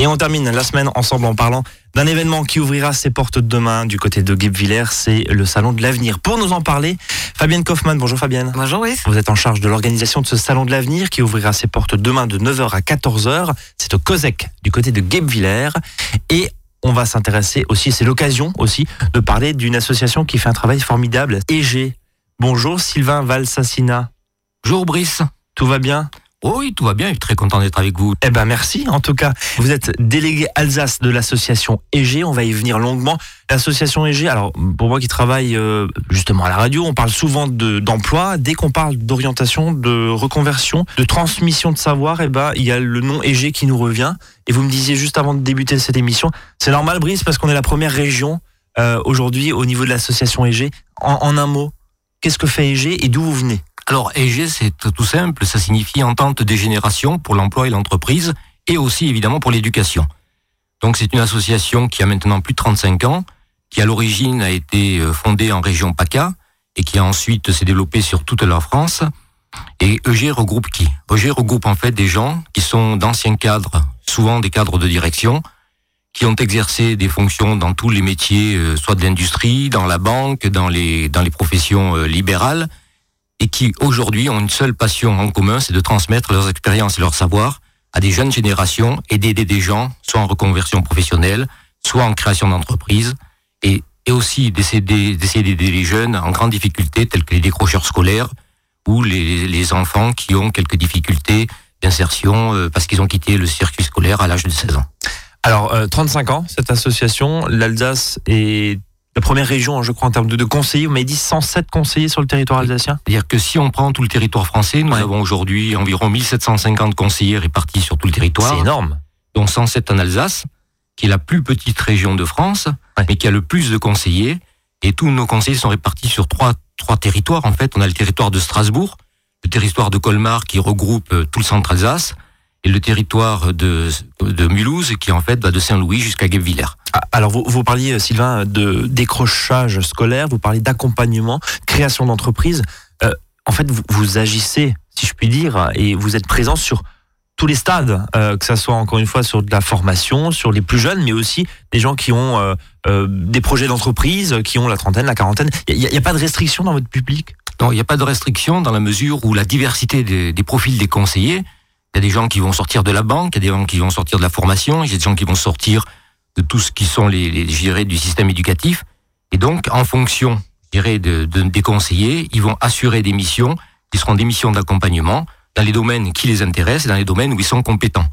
Et on termine la semaine ensemble en parlant d'un événement qui ouvrira ses portes demain du côté de Guebwiller, c'est le Salon de l'Avenir. Pour nous en parler, Fabienne Kaufmann. Bonjour Fabienne. Bonjour oui. Vous êtes en charge de l'organisation de ce Salon de l'Avenir qui ouvrira ses portes demain de 9h à 14h. C'est au COSEC du côté de Guebwiller. Et on va s'intéresser aussi, c'est l'occasion aussi de parler d'une association qui fait un travail formidable, EG. Bonjour Sylvain Valsassina. Bonjour Brice. Tout va bien? Oui, tout va bien, je suis très content d'être avec vous. Eh ben merci en tout cas. Vous êtes délégué Alsace de l'association EG, on va y venir longuement. L'association EG, alors pour moi qui travaille euh, justement à la radio, on parle souvent d'emploi. Dès qu'on parle d'orientation, de reconversion, de transmission de savoir, eh ben il y a le nom EG qui nous revient. Et vous me disiez juste avant de débuter cette émission, c'est normal Brice parce qu'on est la première région euh, aujourd'hui au niveau de l'association EG. En, en un mot, qu'est-ce que fait EG et d'où vous venez? Alors EG, c'est tout simple, ça signifie entente des générations pour l'emploi et l'entreprise, et aussi évidemment pour l'éducation. Donc c'est une association qui a maintenant plus de 35 ans, qui à l'origine a été euh, fondée en région PACA, et qui a ensuite s'est développée sur toute la France. Et EG regroupe qui? EG regroupe en fait des gens qui sont d'anciens cadres, souvent des cadres de direction, qui ont exercé des fonctions dans tous les métiers, euh, soit de l'industrie, dans la banque, dans les, dans les professions euh, libérales, et qui aujourd'hui ont une seule passion en commun, c'est de transmettre leurs expériences et leurs savoirs à des jeunes générations et d'aider des gens, soit en reconversion professionnelle, soit en création d'entreprise, et, et aussi d'essayer d'aider les jeunes en grande difficulté, tels que les décrocheurs scolaires ou les, les enfants qui ont quelques difficultés d'insertion euh, parce qu'ils ont quitté le circuit scolaire à l'âge de 16 ans. Alors, 35 euh, ans, cette association, l'Alsace est la première région, je crois, en termes de, conseillers. Vous m'avez dit 107 conseillers sur le territoire alsacien C'est-à-dire que si on prend tout le territoire français, nous avons aujourd'hui environ 1750 conseillers répartis sur tout le territoire. C'est énorme. Dont 107 en Alsace, qui est la plus petite région de France, mais qui a le plus de conseillers. Et tous nos conseillers sont répartis sur trois, trois territoires. En fait, on a le territoire de Strasbourg, le territoire de Colmar qui regroupe euh, tout le centre Alsace, et le territoire de, de Mulhouse qui en fait va de Saint-Louis jusqu'à Guebwiller. Ah, alors vous, vous parliez Sylvain de décrochage scolaire, vous parliez d'accompagnement, création d'entreprise. Euh, en fait, vous, vous, agissez, si je puis dire, et vous êtes présent sur tous les stades, euh, que ça soit encore une fois sur de la formation, sur les plus jeunes, mais aussi des gens qui ont euh, euh des projets d'entreprise, qui ont la trentaine, la quarantaine. Il n'y a, a, pas de restriction dans votre public? Non, il n'y a pas de restriction dans la mesure où la diversité des, des profils des conseillers il y a des gens qui vont sortir de la banque, il y a des gens qui vont sortir de la formation, il y a des gens qui vont sortir de tout ce qui sont les, les du système éducatif. Et donc, en fonction, je dirais, de, de, des conseillers, ils vont assurer des missions qui seront des missions d'accompagnement dans les domaines qui les intéressent et dans les domaines où ils sont compétents.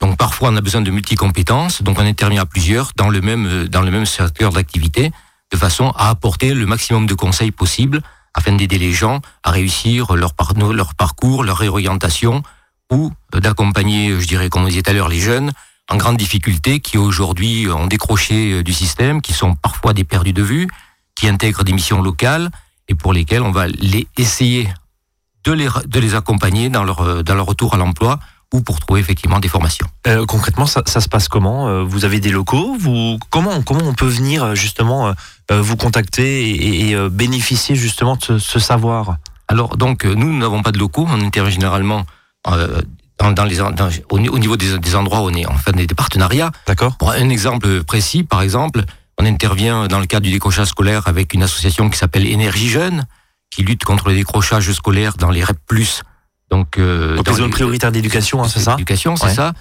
Donc, parfois, on a besoin de multicompétences, donc on intervient à plusieurs dans le même, dans le même secteur d'activité, de façon à apporter le maximum de conseils possibles afin d'aider les gens à réussir leur parcours, leur réorientation, ou d'accompagner, je dirais, comme on disait tout à l'heure, les jeunes en grande difficulté qui aujourd'hui ont décroché euh, du système, qui sont parfois des perdus de vue, qui intègrent des missions locales et pour lesquels on va les essayer de les, de les accompagner dans leur, euh, dans leur retour à l'emploi ou pour trouver effectivement des formations. Euh, concrètement, ça, ça, se passe comment Vous avez des locaux vous, comment, comment on peut venir justement vous contacter et, et bénéficier justement de ce, ce savoir? Alors donc, nous n'avons pas de locaux, on intervient généralement euh, dans, dans les, dans, au, niveau des, des, endroits où on est en fait des, des partenariats. D'accord. Pour un exemple précis, par exemple, on intervient dans le cadre du décrochage scolaire avec une association qui s'appelle Énergie Jeune, qui lutte contre le décrochage scolaire dans les REP+. Donc, euh, donc dans les zones prioritaires d'éducation, hein, c'est ça Éducation, c'est ouais. ça.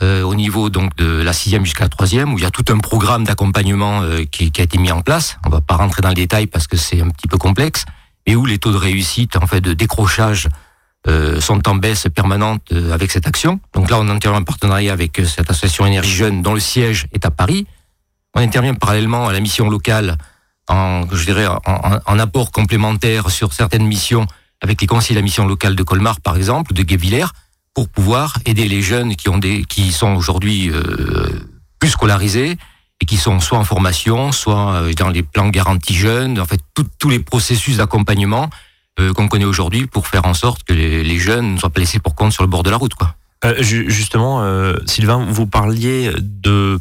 Euh, au niveau donc de la sixième jusqu'à la troisième, où il y a tout un programme d'accompagnement euh, qui, qui, a été mis en place. On va pas rentrer dans le détail parce que c'est un petit peu complexe, et où les taux de réussite, en fait, de décrochage euh, sont en baisse permanente euh, avec cette action. Donc là, on intervient en partenariat avec euh, cette association Énergie Jeune dont le siège est à Paris. On intervient parallèlement à la mission locale en, je dirais, en, apport complémentaire sur certaines missions avec les conseils de la mission locale de Colmar, par exemple, de Guévillers, pour pouvoir aider les jeunes qui ont des, qui sont aujourd'hui plus scolarisés et qui sont soit en formation, soit dans les plans garantis jeunes, en fait, tous les processus d'accompagnement euh, qu'on connaît aujourd'hui pour faire en sorte que les, les, jeunes ne soient pas laissés pour compte sur le bord de la route. Quoi. Euh, justement, euh, Sylvain, vous parliez de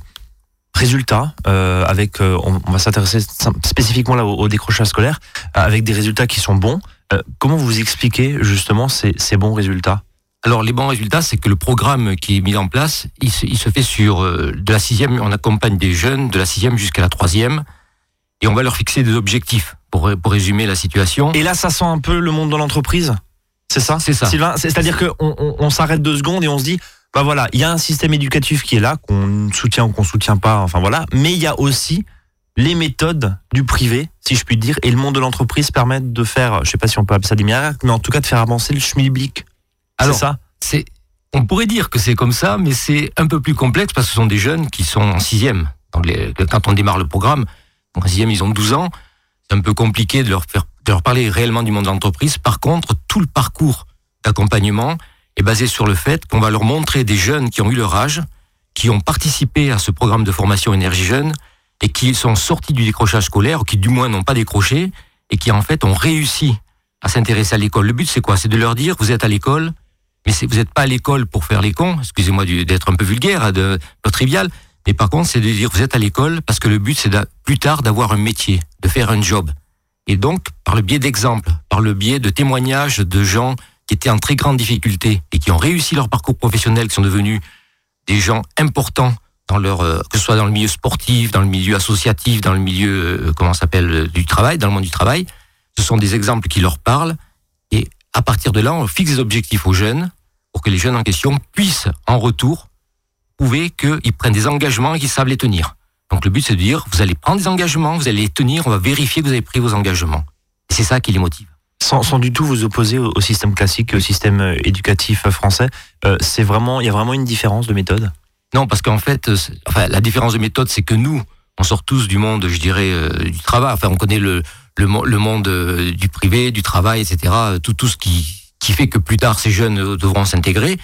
résultats avec, on, on, va s'intéresser spécifiquement là au, au, décrochage scolaire, avec des résultats qui sont bons. comment vous expliquez justement ces, ces bons résultats? Alors les bons résultats, c'est que le programme qui est mis en place, il se, fait sur euh, de la sixième, on accompagne des jeunes de la sixième jusqu'à la troisième, et on va leur fixer des objectifs pour, pour résumer la situation. Et là, ça sent un peu le monde de l'entreprise? C'est ça? C'est ça. Sylvain, c'est-à-dire qu'on on, on s'arrête deux secondes et on se dit, bah voilà, il y a un système éducatif qui est là, qu'on soutient ou qu'on soutient pas, enfin voilà, mais il y a aussi les méthodes du privé, si je puis dire, et le monde de l'entreprise permettent de faire, je sais pas si on peut appeler ça des miracles, mais en tout cas de faire avancer le schmilblick. C'est ça? C'est, on pourrait dire que c'est comme ça, mais c'est un peu plus complexe parce que ce sont des jeunes qui sont en sixième. quand on démarre le programme, en sixième, ils ont 12 ans. C'est un peu compliqué de leur faire, parler réellement du monde de l'entreprise. Par contre, tout le parcours d'accompagnement est basé sur le fait qu'on va leur montrer des jeunes qui ont eu leur âge, qui ont participé à ce programme de formation énergie jeune, et qui sont sortis du décrochage scolaire, ou qui du moins n'ont pas décroché, et qui en fait ont réussi à s'intéresser à l'école. Le but c'est quoi? C'est de leur dire, vous êtes à l'école, mais vous n'êtes pas à l'école pour faire les cons, excusez-moi d'être un peu vulgaire, de, peu trivial, mais par contre c'est de dire, vous êtes à l'école parce que le but c'est plus tard d'avoir un métier, de faire un job. Et donc, par le biais d'exemples, par le biais de témoignages de gens qui étaient en très grande difficulté et qui ont réussi leur parcours professionnel, qui sont devenus des gens importants dans leur euh, que ce soit dans le milieu sportif, dans le milieu associatif, dans le milieu euh, comment s'appelle euh, du travail, dans le monde du travail. Ce sont des exemples qui leur parlent et à partir de là, on fixe des objectifs aux jeunes pour que les jeunes en question puissent en retour prouver qu'ils prennent des engagements et qu'ils savent les tenir. Donc le but c'est de dire vous allez prendre des engagements, vous allez les tenir, on va vérifier que vous avez pris vos engagements. Et c'est ça qui les motive. Sans, sans, du tout vous opposer au, système classique, au système éducatif français, c'est vraiment, il y a vraiment une différence de méthode? Non, parce qu'en fait, euh, enfin, la différence de méthode, c'est que nous, on sort tous du monde, je dirais, euh, du travail. Enfin, on connaît le, le, le monde euh, du privé, du travail, etc. Tout, tout ce qui, qui fait que plus tard, ces jeunes devront s'intégrer.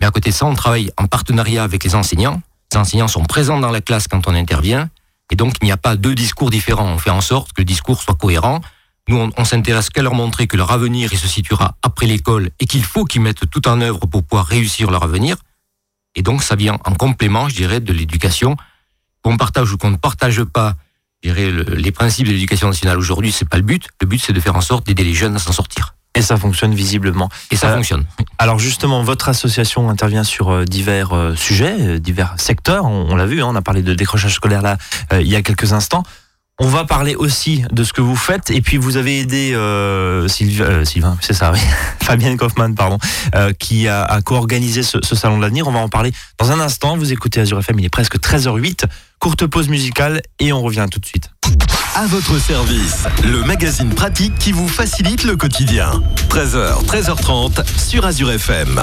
Mais à côté de ça, on travaille en partenariat avec les enseignants. Les enseignants sont présents dans la classe quand on intervient. Et donc, il n'y a pas deux discours différents. On fait en sorte que le discours soit cohérent. Nous, on, s'intéresse qu'à leur montrer que leur avenir, il se situera après l'école et qu'il faut qu'ils mettent tout en œuvre pour pouvoir réussir leur avenir. Et donc, ça vient en complément, je dirais, de l'éducation. Qu'on partage ou qu'on ne partage pas, je dirais, les principes de l'éducation nationale aujourd'hui, c'est pas le but. Le but, c'est de faire en sorte d'aider les jeunes à s'en sortir. Et ça fonctionne visiblement. Et ça euh, fonctionne. Alors justement, votre association intervient sur euh, divers euh, sujets, divers secteurs. On, l'a vu, hein, on a parlé de décrochage scolaire là il y a quelques instants. On va parler aussi de ce que vous faites. Et puis vous avez aidé euh, euh Sylvain, c'est ça, oui. Fabienne Kaufmann, pardon, euh, qui a, a co-organisé ce, ce, salon de l'avenir. On va en parler dans un instant. Vous écoutez Azure FM, il est presque 13h08. Courte pause musicale et on revient tout de suite. À votre service, le magazine pratique qui vous facilite le quotidien. 13h, 13h30 sur Azure FM.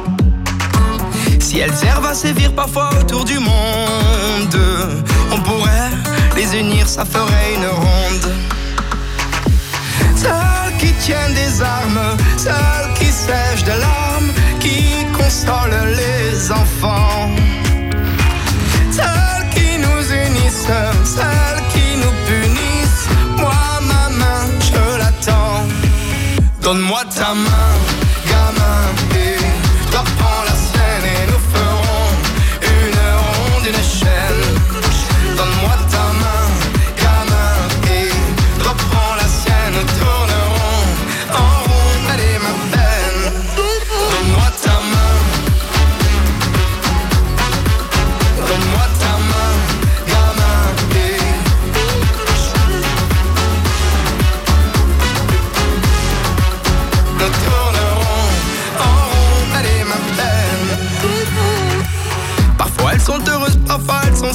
Si elles servent à sévir parfois autour du monde, on pourrait les unir, ça ferait une ronde. Celles qui tiennent des armes, celles qui sèchent de larmes, qui consolent les enfants. Celles qui nous unissent, celles qui nous punissent. Moi, ma main, je l'attends. Donne-moi ta main, gamin, et reprends la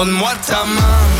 Donne-moi ta main,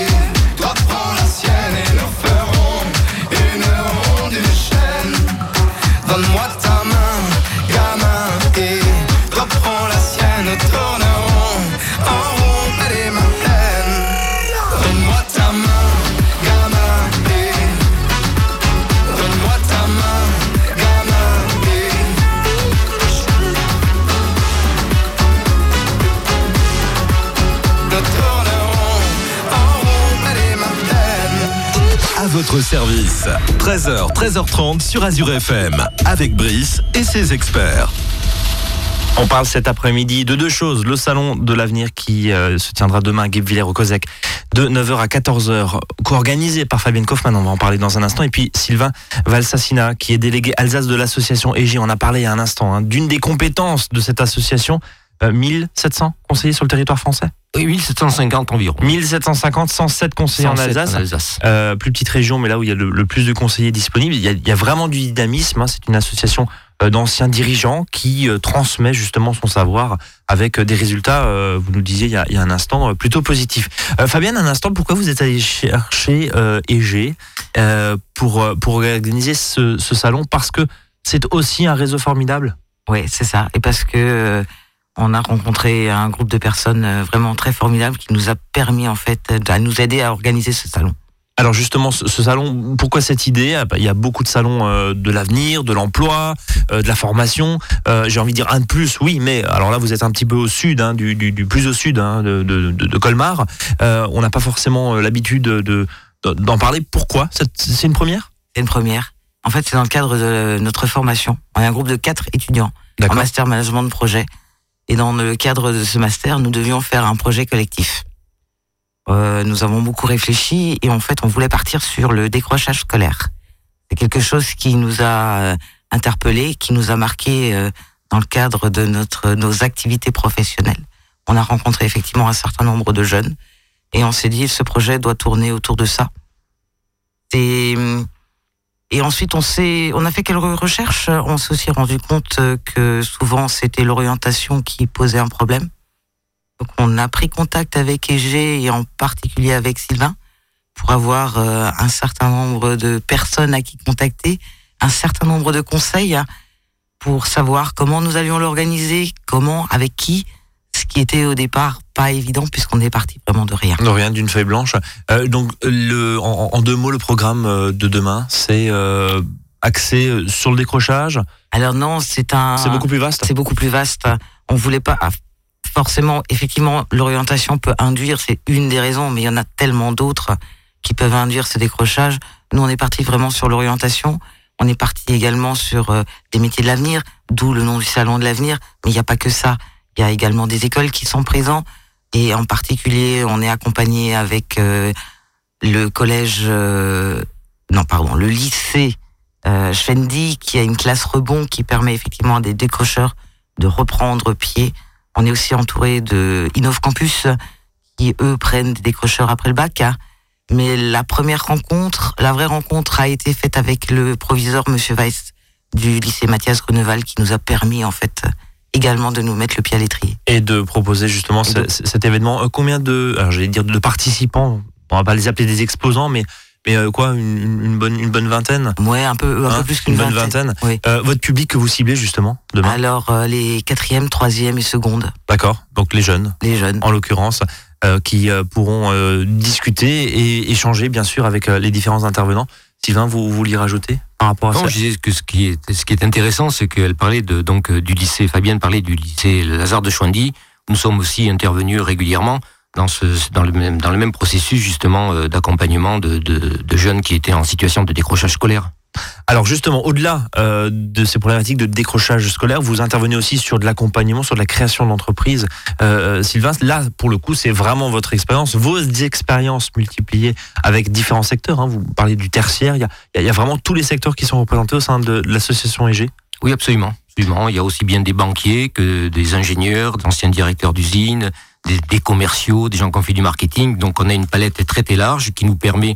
À votre service, 13h, 13h30 sur Azure FM, avec Brice et ses experts. On parle cet après-midi de deux choses. Le salon de l'avenir qui euh, se tiendra demain à Guebwiller au COSEC de 9h à 14h, co-organisé par Fabienne Kaufmann, on va en parler dans un instant. Et puis Sylvain Valsassina, qui est délégué Alsace de l'association EG, on a parlé il y a un instant, hein, d'une des compétences de cette association, 1700 conseillers sur le territoire français Oui, 1750 environ. 1750, 107 conseillers en 107 Alsace. en Alsace. Euh, plus petite région, mais là où il y a le, le plus de conseillers disponibles. Il y a, il y a vraiment du dynamisme. hein. C'est une association euh, d'anciens dirigeants qui euh, transmet justement son savoir avec euh, des résultats, euh, vous nous disiez il y a, il y a un instant, euh, plutôt positifs. Euh, Fabienne, un instant, pourquoi vous êtes allé chercher euh, EG euh, pour, euh, pour organiser ce, ce salon? Parce que c'est aussi un réseau formidable? Oui, c'est ça. Et parce que euh, on a rencontré un groupe de personnes euh, vraiment très formidables qui nous a permis en fait euh, à nous aider à organiser ce salon. Alors justement, ce, salon, pourquoi cette idée? Ah bah, Il y a beaucoup de salons euh, de l'avenir, de l'emploi, euh, de la formation. Euh, J'ai envie de dire un de plus, oui, mais alors là, vous êtes un petit peu au sud, hein, du, du, du plus au sud hein, de, de, de- de Colmar. Euh, on n'a pas forcément euh, l'habitude de- de- d'en parler. Pourquoi? C'est c'est une première? C'est une première. En fait, c'est dans le cadre de notre formation. On est un groupe de quatre étudiants en master management de projet. Et dans le cadre de ce master, nous devions faire un projet collectif. Euh, nous avons beaucoup réfléchi et en fait, on voulait partir sur le décrochage scolaire. C'est quelque chose qui nous a euh, interpellés, qui nous a marqué euh, dans le cadre de notre nos activités professionnelles. On a rencontré effectivement un certain nombre de jeunes et on s'est dit ce projet doit tourner autour de ça. C'est et ensuite, on s'est, a fait quelques recherches. On s'est aussi rendu compte que souvent c'était l'orientation qui posait un problème. Donc, on a pris contact avec EG et en particulier avec Sylvain pour avoir euh, un certain nombre de personnes à qui contacter, un certain nombre de conseils pour savoir comment nous allions l'organiser, comment, avec qui, qui était au départ pas évident puisqu'on est parti vraiment de rien. De rien, d'une feuille blanche. Euh, donc, le, en, en deux mots, le programme euh, de demain, c'est euh, axé euh, sur le décrochage. Alors non, c'est un. C'est beaucoup plus vaste. c'est beaucoup plus vaste. On voulait pas ah, forcément, effectivement, l'orientation peut induire, c'est une des raisons, mais il y en a tellement d'autres qui peuvent induire ce décrochage. Nous, on est parti vraiment sur l'orientation. On est parti également sur euh, des métiers de l'avenir, d'où le nom du salon de l'avenir. Mais il n'y a pas que ça. Il y a également des écoles qui sont présents. Et en particulier, on est accompagné avec euh, le collège, euh, non pardon, le lycée euh, qui a une classe rebond qui permet effectivement à des décrocheurs de reprendre pied. On est aussi entouré de Innov Campus, qui eux prennent des décrocheurs après le bac. Mais la première rencontre, la vraie rencontre a été faite avec le proviseur Monsieur Weiss du lycée Mathias Greneval, qui nous a permis en fait également de nous mettre le pied à l'étrier. Et de proposer justement cet événement. combien de, alors j'allais dire de participants, on va pas les appeler des exposants, mais mais euh, quoi, une, bonne, une bonne vingtaine? Ouais, un peu, un peu hein plus qu'une bonne vingtaine. Euh, votre public que vous ciblez justement demain? Alors, euh, les quatrièmes, troisièmes et secondes. D'accord, donc les jeunes. Les jeunes. En l'occurrence, qui pourront discuter et échanger bien sûr avec les différents intervenants. Sylvain, vous vouliez rajouter? Par rapport à non, ça Je disais que ce qui est, ce qui est intéressant, c'est qu'elle parlait de, donc, du lycée, Fabienne parlait du lycée Lazare de Chouandy. Nous sommes aussi intervenus régulièrement dans, ce, dans, le, même, dans le même processus justement euh, d'accompagnement de, de, de, jeunes qui étaient en situation de décrochage scolaire. Alors justement, au-delà euh, de ces problématiques de décrochage scolaire, vous intervenez aussi sur de l'accompagnement, sur de la création d'entreprises. Euh, euh Sylvain, là, pour le coup, c'est vraiment votre expérience, vos expériences multipliées avec différents secteurs. Hein. Vous parlez du tertiaire, il y a, vraiment tous les secteurs qui sont représentés au sein de, de l'association EG Oui, absolument. absolument. Il y a aussi bien des banquiers que des ingénieurs, d'anciens directeurs d'usines, des, commerciaux, des gens qui ont fait du marketing. Donc on a une palette très très large qui nous permet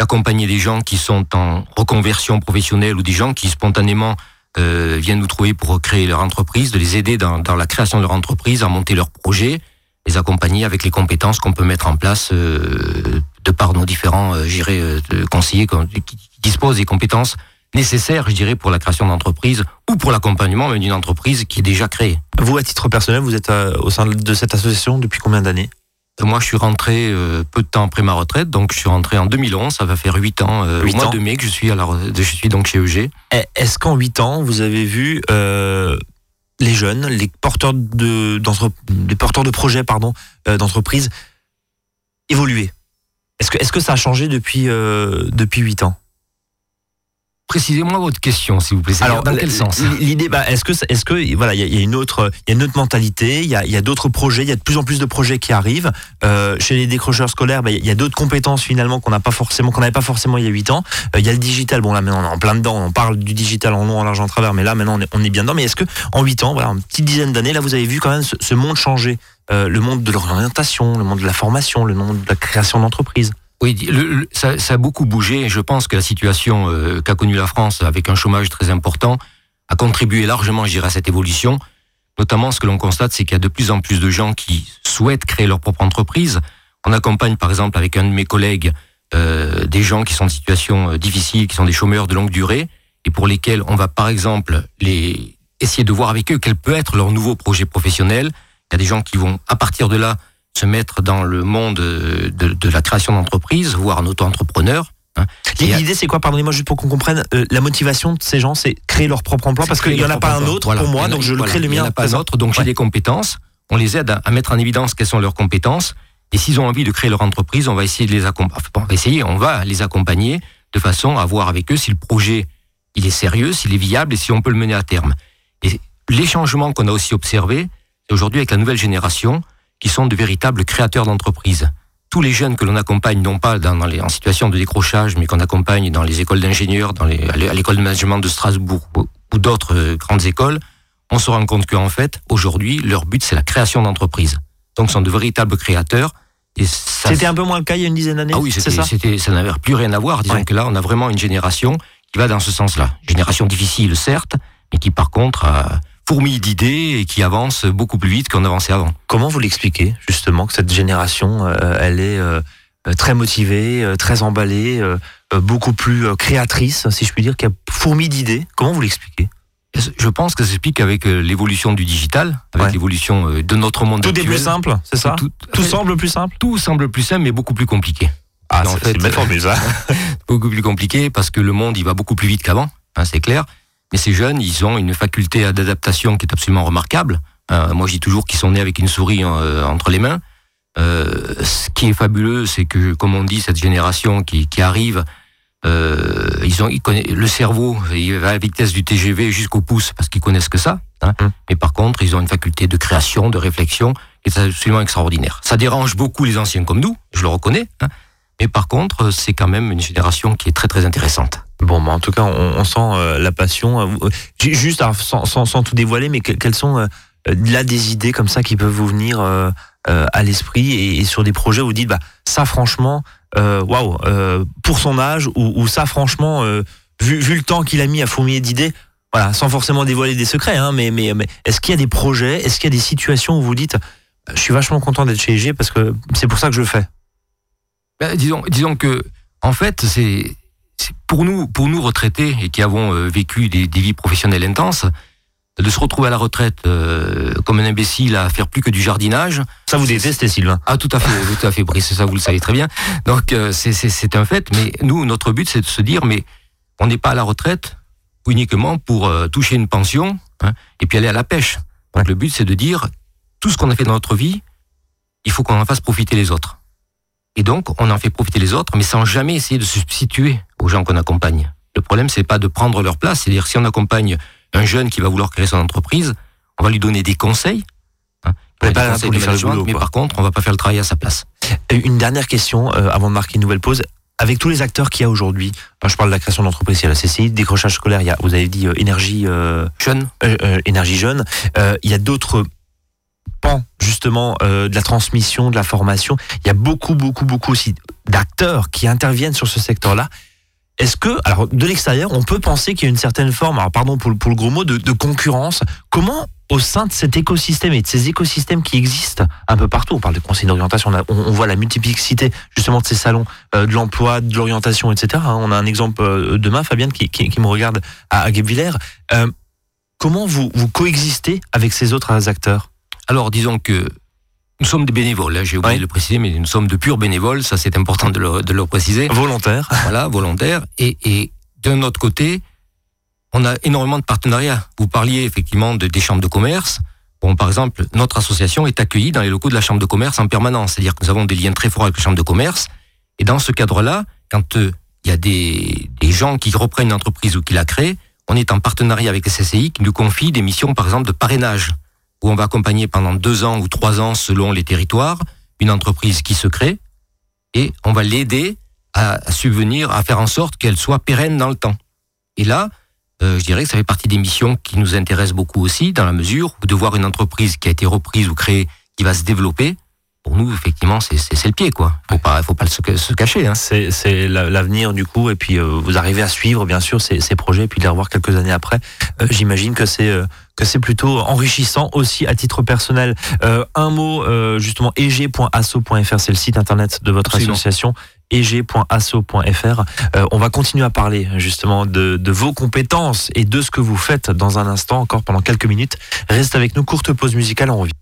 d'accompagner des gens qui sont en reconversion professionnelle ou des gens qui spontanément euh, viennent nous trouver pour créer leur entreprise, de les aider dans, la création de leur entreprise, à monter leur projet, les accompagner avec les compétences qu'on peut mettre en place euh, de par nos différents euh, euh conseillers qui disposent des compétences nécessaire, je dirais, pour la création d'entreprise ou pour l'accompagnement même d'une entreprise qui est déjà créée. Vous, à titre personnel, vous êtes au sein de cette association depuis combien d'années? Moi, je suis rentré euh, peu de temps après ma retraite, donc je suis rentré en 2011. Ça va faire 8 ans, au mois de mai que je suis à la, je suis donc chez EG. Eh, est-ce qu'en 8 ans, vous avez vu les jeunes, les porteurs de, les porteurs de projets, pardon, d'entreprise évoluer? Est-ce que, est-ce que ça a changé depuis depuis 8 ans? Précisez-moi votre question, s'il vous plaît. Alors, dans quel sens L'idée, bah, est-ce que, est-ce que, voilà, il y, a une autre, il y a une autre mentalité, il y a, y a d'autres projets, il y a de plus en plus de projets qui arrivent. Euh, chez les décrocheurs scolaires, bah, il y a d'autres compétences finalement qu'on n'a pas forcément, qu'on n'avait pas forcément il y a 8 ans. Euh, il y a le digital. Bon là, maintenant, on est en plein dedans. On parle du digital en long, en large, en travers, mais là, maintenant, on est, on est bien dedans. Mais est-ce que en 8 ans, voilà, une petite dizaine d'années, là, vous avez vu quand même ce, ce monde changer, euh, le monde de l'orientation, le monde de la formation, le monde de la création d'entreprise. Oui, ça, ça, a beaucoup bougé. Je pense que la situation euh, qu'a connue la France, avec un chômage très important, a contribué largement, je dirais, à cette évolution. Notamment, ce que l'on constate, c'est qu'il y a de plus en plus de gens qui souhaitent créer leur propre entreprise. On accompagne, par exemple, avec un de mes collègues, euh, des gens qui sont en situation euh, difficile, qui sont des chômeurs de longue durée, et pour lesquels on va, par exemple, les essayer de voir avec eux quel peut être leur nouveau projet professionnel. Il y a des gens qui vont, à partir de là, se mettre dans le monde de, de la création d'entreprise, voire un auto-entrepreneur. Hein. L'idée, c'est quoi? Pardonnez-moi juste pour qu'on comprenne. Euh, la motivation de ces gens, c'est créer leur propre emploi parce qu'il n'y en a pas un autre pour moi, donc je le crée le mien. Il n'y en a pas un autre, donc j'ai des compétences. On les aide à, mettre en évidence quelles sont leurs compétences. Et s'ils ont envie de créer leur entreprise, on va essayer de les accompagner. on va essayer, on va les accompagner de façon à voir avec eux si le projet il est sérieux, s'il est viable et si on peut le mener à terme. Et les changements qu'on a aussi observés, aujourd'hui avec la nouvelle génération, qui sont de véritables créateurs d'entreprises. Tous les jeunes que l'on accompagne, non pas dans, les, en situation de décrochage, mais qu'on accompagne dans les écoles d'ingénieurs, dans les, à l'école de management de Strasbourg ou d'autres euh, grandes écoles, on se rend compte qu'en fait, aujourd'hui, leur but, c'est la création d'entreprises. Donc, sont de véritables créateurs. C'était un peu moins le cas il y a une dizaine d'années. Ah oui, c'était, ça, ça n'avait plus rien à voir. Disons que là, on a vraiment une génération qui va dans ce sens-là. Génération difficile, certes, mais qui par contre a, fourmille d'idées et qui avance beaucoup plus vite qu'on avançait avant. Comment vous l'expliquez justement que cette génération, euh, elle est euh, très motivée, euh, très emballée, beaucoup plus créatrice, si je puis dire, qui a fourmi d'idées? Comment vous l'expliquez? Je pense que ça s'explique avec l'évolution du digital, avec l'évolution de notre monde tout actuel. Tout est plus simple, c'est ça? Tout, semble plus simple? Tout semble plus simple, mais beaucoup plus compliqué. Ah, c'est une belle formule, ça. beaucoup plus compliqué parce que le monde, il va beaucoup plus vite qu'avant, hein, c'est clair. Mais ces jeunes, ils ont une faculté d'adaptation qui est absolument remarquable. Euh, moi, je dis toujours qu'ils sont nés avec une souris euh, entre les mains. Euh, ce qui est fabuleux, c'est que, comme on dit, cette génération qui, qui arrive, ils ont, ils connaissent, le cerveau, il va à la vitesse du TGV jusqu'au pouce parce qu'ils connaissent que ça. Hein. Mmh. Mais par contre, ils ont une faculté de création, de réflexion qui est absolument extraordinaire. Ça dérange beaucoup les anciens comme nous, je le reconnais. Hein. Mais par contre, c'est quand même une génération qui est très très intéressante. Bon, bah en tout cas, on, sent euh, la passion. Euh, juste, sans, sans, tout dévoiler, mais quelles sont euh, là des idées comme ça qui peuvent vous venir à l'esprit et, sur des projets où vous dites, bah ça franchement, waouh, pour son âge ou, ça franchement, vu, vu le temps qu'il a mis à fourmiller d'idées, voilà, sans forcément dévoiler des secrets, hein, mais, mais, mais est-ce qu'il y a des projets, est-ce qu'il y a des situations où vous dites, je suis vachement content d'être chez EG parce que c'est pour ça que je le fais? Ben, disons, disons que, en fait, c'est pour nous, pour nous retraités et qui avons euh, vécu des, des, vies professionnelles intenses, de se retrouver à la retraite euh, comme un imbécile à faire plus que du jardinage. Ça vous détestez, Sylvain Ah, tout à fait, tout à fait, Brice, ça vous le savez très bien. Donc, euh, c'est un fait, mais nous, notre but, c'est de se dire, mais on n'est pas à la retraite uniquement pour euh, toucher une pension hein, et puis aller à la pêche. Donc, le but, c'est de dire, tout ce qu'on a fait dans notre vie, il faut qu'on en fasse profiter les autres. Et donc, on en fait profiter les autres, mais sans jamais essayer de se substituer aux gens qu'on accompagne. Le problème, c'est pas de prendre leur place, c'est-à-dire si on accompagne un jeune qui va vouloir créer son entreprise, on va lui donner des conseils. Hein, pas pour lui faire le boulot, mais par contre, on va pas faire le travail à sa place. Une dernière question euh, avant de marquer une nouvelle pause. Avec tous les acteurs qu'il y a aujourd'hui, je parle de la création d'entreprise, il y a la CCI, décrochage scolaire, il y a, vous avez dit euh, énergie euh, jeune, énergie jeune. il y a d'autres pans justement de la transmission, de la formation. Il y a beaucoup, beaucoup, beaucoup aussi d'acteurs qui interviennent sur ce secteur-là. Est-ce que, alors de l'extérieur, on peut penser qu'il y a une certaine forme, alors pardon pour, le gros mot, de, concurrence? Comment au sein de cet écosystème et de ces écosystèmes qui existent un peu partout, on parle de conseils d'orientation, on, voit la multiplicité justement de ces salons, euh, de l'emploi, de l'orientation, etc. Hein, on a un exemple euh, demain, Fabienne, qui, me regarde à, à Guebwiller. Euh, comment vous, vous coexistez avec ces autres acteurs? Alors disons que nous sommes des bénévoles, hein, j'ai oublié de le préciser, mais nous sommes de purs bénévoles, ça c'est important de le, de le préciser. Volontaires. Voilà, volontaires. Et, et d'un autre côté, on a énormément de partenariats. Vous parliez effectivement de, des chambres de commerce. Bon, par exemple, notre association est accueillie dans les locaux de la chambre de commerce en permanence, c'est-à-dire que nous avons des liens très forts avec la chambre de commerce. Et dans ce cadre-là, quand euh, il y a des, des gens qui reprennent une entreprise ou qui la créent, on est en partenariat avec les CCI qui nous confient des missions, par exemple, de parrainage où on va accompagner pendant deux ans ou trois ans, selon les territoires, une entreprise qui se crée, et on va l'aider à subvenir, à faire en sorte qu'elle soit pérenne dans le temps. Et là, euh, je dirais que ça fait partie des missions qui nous intéressent beaucoup aussi, dans la mesure de voir une entreprise qui a été reprise ou créée, qui va se développer, pour nous, effectivement, c'est le pied, quoi. Faut pas, faut pas se, se cacher. Hein. C'est l'avenir du coup, et puis euh, vous arrivez à suivre, bien sûr, ces, ces projets, et puis les revoir quelques années après. Euh, j'imagine que c'est euh, que c'est plutôt enrichissant aussi à titre personnel. un mot, justement, eg.asso.fr, c'est le site internet de votre association eg.asso.fr. on va continuer à parler justement de, de, vos compétences et de ce que vous faites dans un instant, encore pendant quelques minutes. Reste avec nous, courte pause musicale, on revient.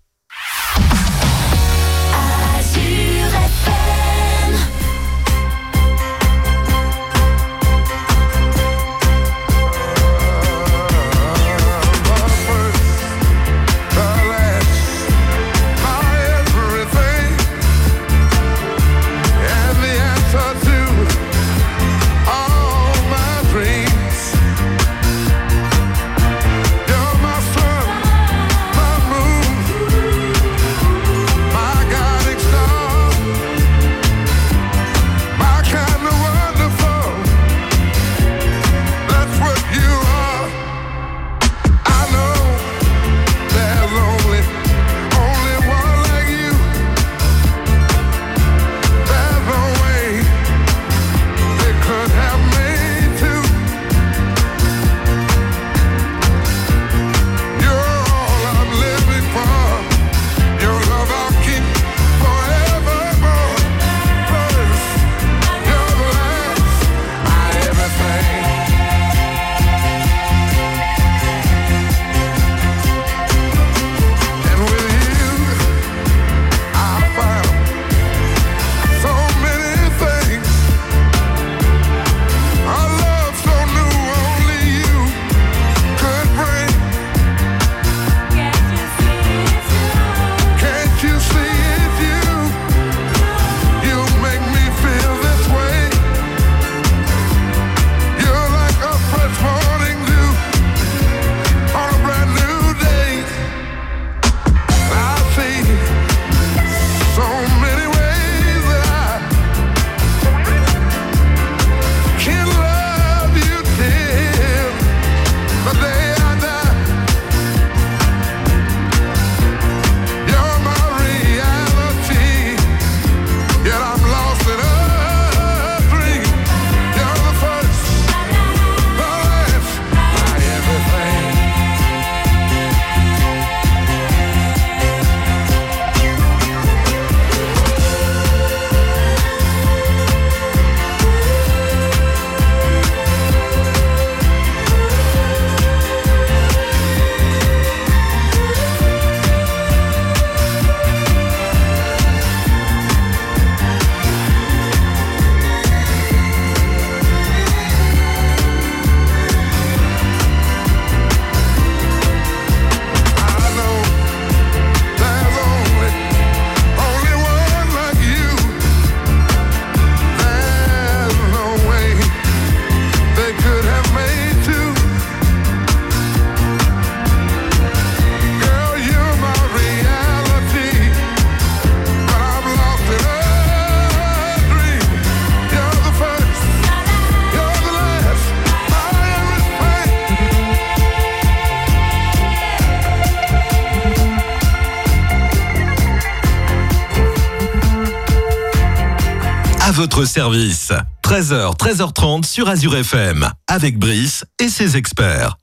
Votre service. 13h, 13h30 sur Azure FM, avec Brice et ses experts.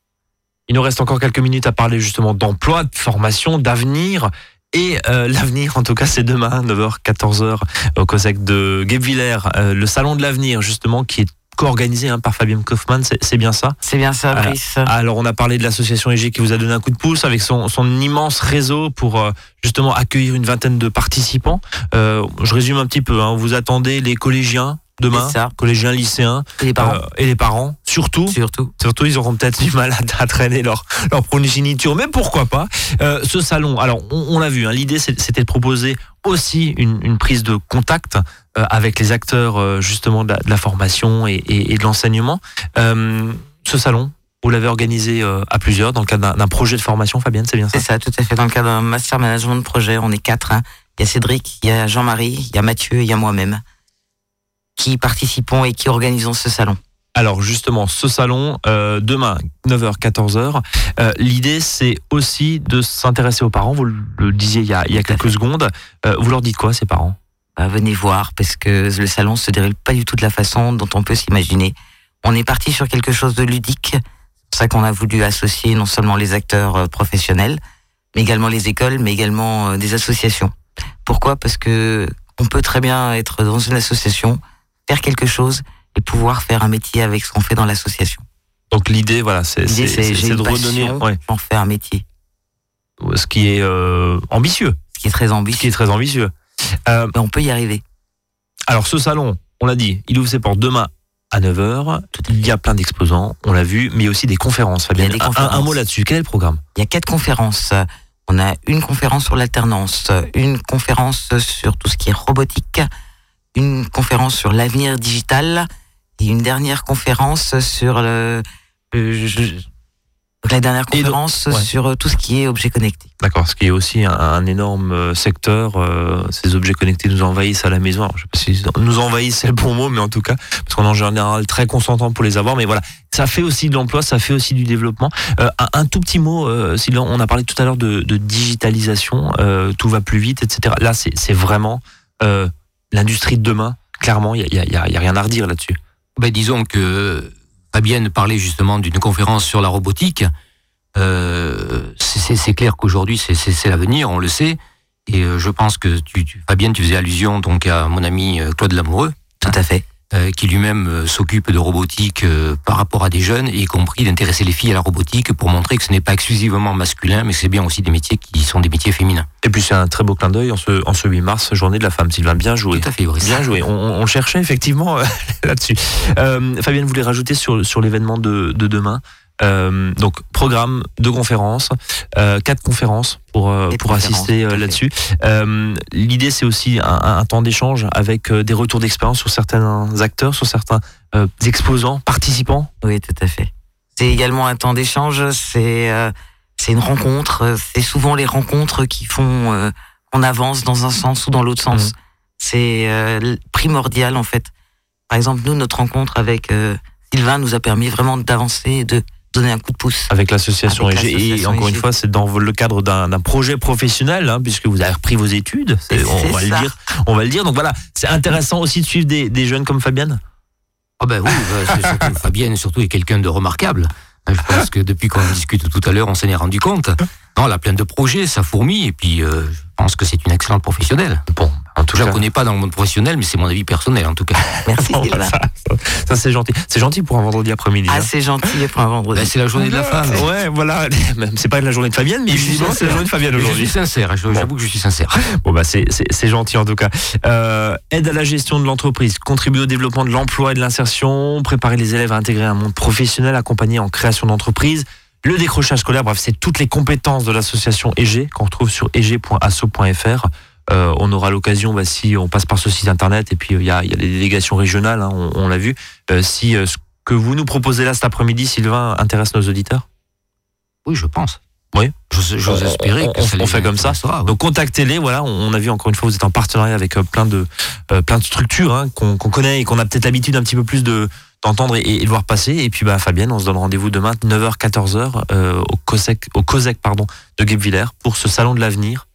Il nous reste encore quelques minutes à parler justement d'emploi, de formation, d'avenir. Et euh, l'avenir, en tout cas, c'est demain, 9h, 14h, au COSEC de Guebwiller, euh, le salon de l'avenir, justement, qui est co-organisé hein, par Fabien Kaufmann, c'est bien ça? C'est bien ça, Brice. alors, on a parlé de l'association EG qui vous a donné un coup de pouce avec son, son immense réseau pour euh, justement accueillir une vingtaine de participants. je résume un petit peu, hein, vous attendez les collégiens, demain, collégiens, lycéens et les parents, et les parents surtout, surtout, surtout, ils auront peut-être du mal à, traîner leur leur progéniture, mais pourquoi pas Ce salon, alors on, l'a vu, hein, l'idée c'était de proposer aussi une, une prise de contact euh, avec les acteurs euh, justement de la, formation et, de l'enseignement. Euh, ce salon, vous l'avez organisé à plusieurs dans le cadre d'un projet de formation, Fabienne, c'est bien ça? C'est ça, tout à fait. Dans le cadre d'un master management de projet, on est quatre. Hein. Il y a Cédric, il y a Jean-Marie, il y a Mathieu et il y a moi-même qui participons et qui organisons ce salon. Alors justement, ce salon, demain, 9h, 14h, l'idée c'est aussi de s'intéresser aux parents, vous le disiez il y a, il y a quelques secondes. vous leur dites quoi, ces parents? Bah, venez voir parce que le salon se déroule pas du tout de la façon dont on peut s'imaginer. On est parti sur quelque chose de ludique. C'est pour ça qu'on a voulu associer non seulement les acteurs euh, professionnels, mais également les écoles, mais également euh, des associations. Pourquoi? Parce que on peut très bien être dans une association, faire quelque chose et pouvoir faire un métier avec ce qu'on fait dans l'association. Donc l'idée, voilà, c'est de redonner, ouais. en faire un métier. Ce qui est euh, ambitieux. Ce qui est très ambitieux. Ce qui est très ambitieux. Euh, on peut y arriver. Alors ce salon, on l'a dit, il ouvre ses portes demain à 9h. Il y a plein d'exposants, on l'a vu, mais il y a aussi des conférences. Fabien, Un, mot là-dessus. Quel est le programme? Il y a quatre conférences. On a une conférence sur l'alternance, une conférence sur tout ce qui est robotique, une conférence sur l'avenir digital et une dernière conférence sur le, la dernière conférence sur euh, tout ce qui est objets connectés. D'accord, ce qui est aussi un, énorme euh, secteur. Euh, ces objets connectés nous envahissent à la maison. Alors, je sais pas si nous envahissent, c'est le bon mot, mais en tout cas, parce qu'on est en général très consentant pour les avoir. Mais voilà, ça fait aussi de l'emploi, ça fait aussi du développement. un, tout petit mot, euh, on a parlé tout à l'heure de, digitalisation, tout va plus vite, etc. Là, c'est vraiment l'industrie de demain. Clairement, il y a, rien à redire là-dessus. Ben, disons que Fabienne parlait justement d'une conférence sur la robotique. Euh, c'est clair qu'aujourd'hui, c'est l'avenir, on le sait. Et euh, je pense que tu, tu, Fabienne, tu faisais allusion donc à mon ami euh, Claude Lamoureux. Tout à fait. Euh, qui lui-même euh, s'occupe de robotique euh, par rapport à des jeunes, y compris d'intéresser les filles à la robotique pour montrer que ce n'est pas exclusivement masculin, mais c'est bien aussi des métiers qui sont des métiers féminins. Et puis c'est un très beau clin d'œil en ce, en ce 8 mars, journée de la femme. Sylvain, bien joué. Tout à fait, Bien joué. On, on cherchait effectivement là-dessus. Fabienne, vous voulez rajouter sur, sur l'événement de, de demain euh, donc programme de conférences, euh, quatre conférences pour euh, pour assister là-dessus. L'idée c'est aussi un, un temps d'échange avec des retours d'expérience sur certains acteurs, sur certains exposants, participants. Oui, tout à fait. C'est également un temps d'échange. C'est c'est une rencontre. C'est souvent les rencontres qui font qu'on avance dans un sens ou dans l'autre sens. Mmh. C'est primordial en fait. Par exemple, nous, notre rencontre avec Sylvain nous a permis vraiment d'avancer et de donner un coup de pouce. Avec l'association EG. Et encore une fois, c'est dans le cadre d'un projet professionnel, hein, puisque vous avez repris vos études. On va, le dire, on va le dire. Donc voilà, c'est intéressant aussi de suivre des, des jeunes comme Fabienne. Ah ben oui, Fabienne surtout est quelqu'un de remarquable. Je pense que depuis qu'on discute tout à l'heure, on s'en est rendu compte. Non, elle a plein de projets, ça fourmille, et puis euh, je pense que c'est une excellente professionnelle. Bon, en tout cas, je la connais pas dans le monde professionnel, mais c'est mon avis personnel en tout cas. Merci. ça, c'est gentil. C'est gentil pour un vendredi après-midi. Ah, hein. c'est gentil pour un vendredi. Ben, c'est la journée de la femme. Ouais, voilà. C'est pas la journée de Fabienne, mais évidemment, c'est la journée de Fabienne aujourd'hui. Je suis sincère. J'avoue que je suis sincère. Bon bah c'est gentil en tout cas. Euh, aide à la gestion de l'entreprise, contribuer au développement de l'emploi et de l'insertion, préparer les élèves à intégrer un monde professionnel, accompagner en création d'entreprise. Le décrochage scolaire, bref, c'est toutes les compétences de l'association EG qu'on retrouve sur eg.asso.fr. Euh, on aura l'occasion, bah, si on passe par ce site internet, et puis il y, a, y a les délégations régionales, hein, on, l'a vu. Euh, si euh, ce que vous nous proposez là cet après-midi, Sylvain, intéresse nos auditeurs? Oui, je pense. Oui. J'ose espérer que on, fait comme ça. Donc contactez-les. Voilà, on, a vu encore une fois, vous êtes en partenariat avec plein de plein de structures hein, qu'on connaît et qu'on a peut-être l'habitude un petit peu plus de d'entendre et, de voir passer. Et puis, bah, Fabienne, on se donne rendez-vous demain, 9h, 14h, au COSEC, au COSEC, pardon, de Guebwiller pour ce salon de l'avenir.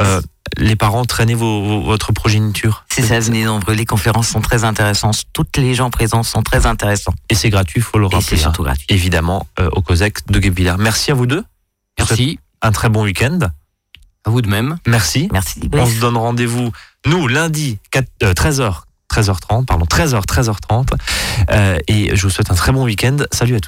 Euh, les parents traînaient vos, votre progéniture. C'est ça, venez nombreux. Les conférences sont très intéressantes. Toutes les gens présents sont très intéressants. Et c'est gratuit, il faut le rappeler. Et c'est surtout gratuit. Évidemment, euh, au COSEC de Guebwiller. Merci à vous deux. Merci. Un très bon week-end. À vous de même. Merci. Merci. On se donne rendez-vous, nous, lundi, 4, 13h, 13h30, pardon, 13h, 13h30. Euh, et je vous souhaite un très bon week-end. Salut à tous.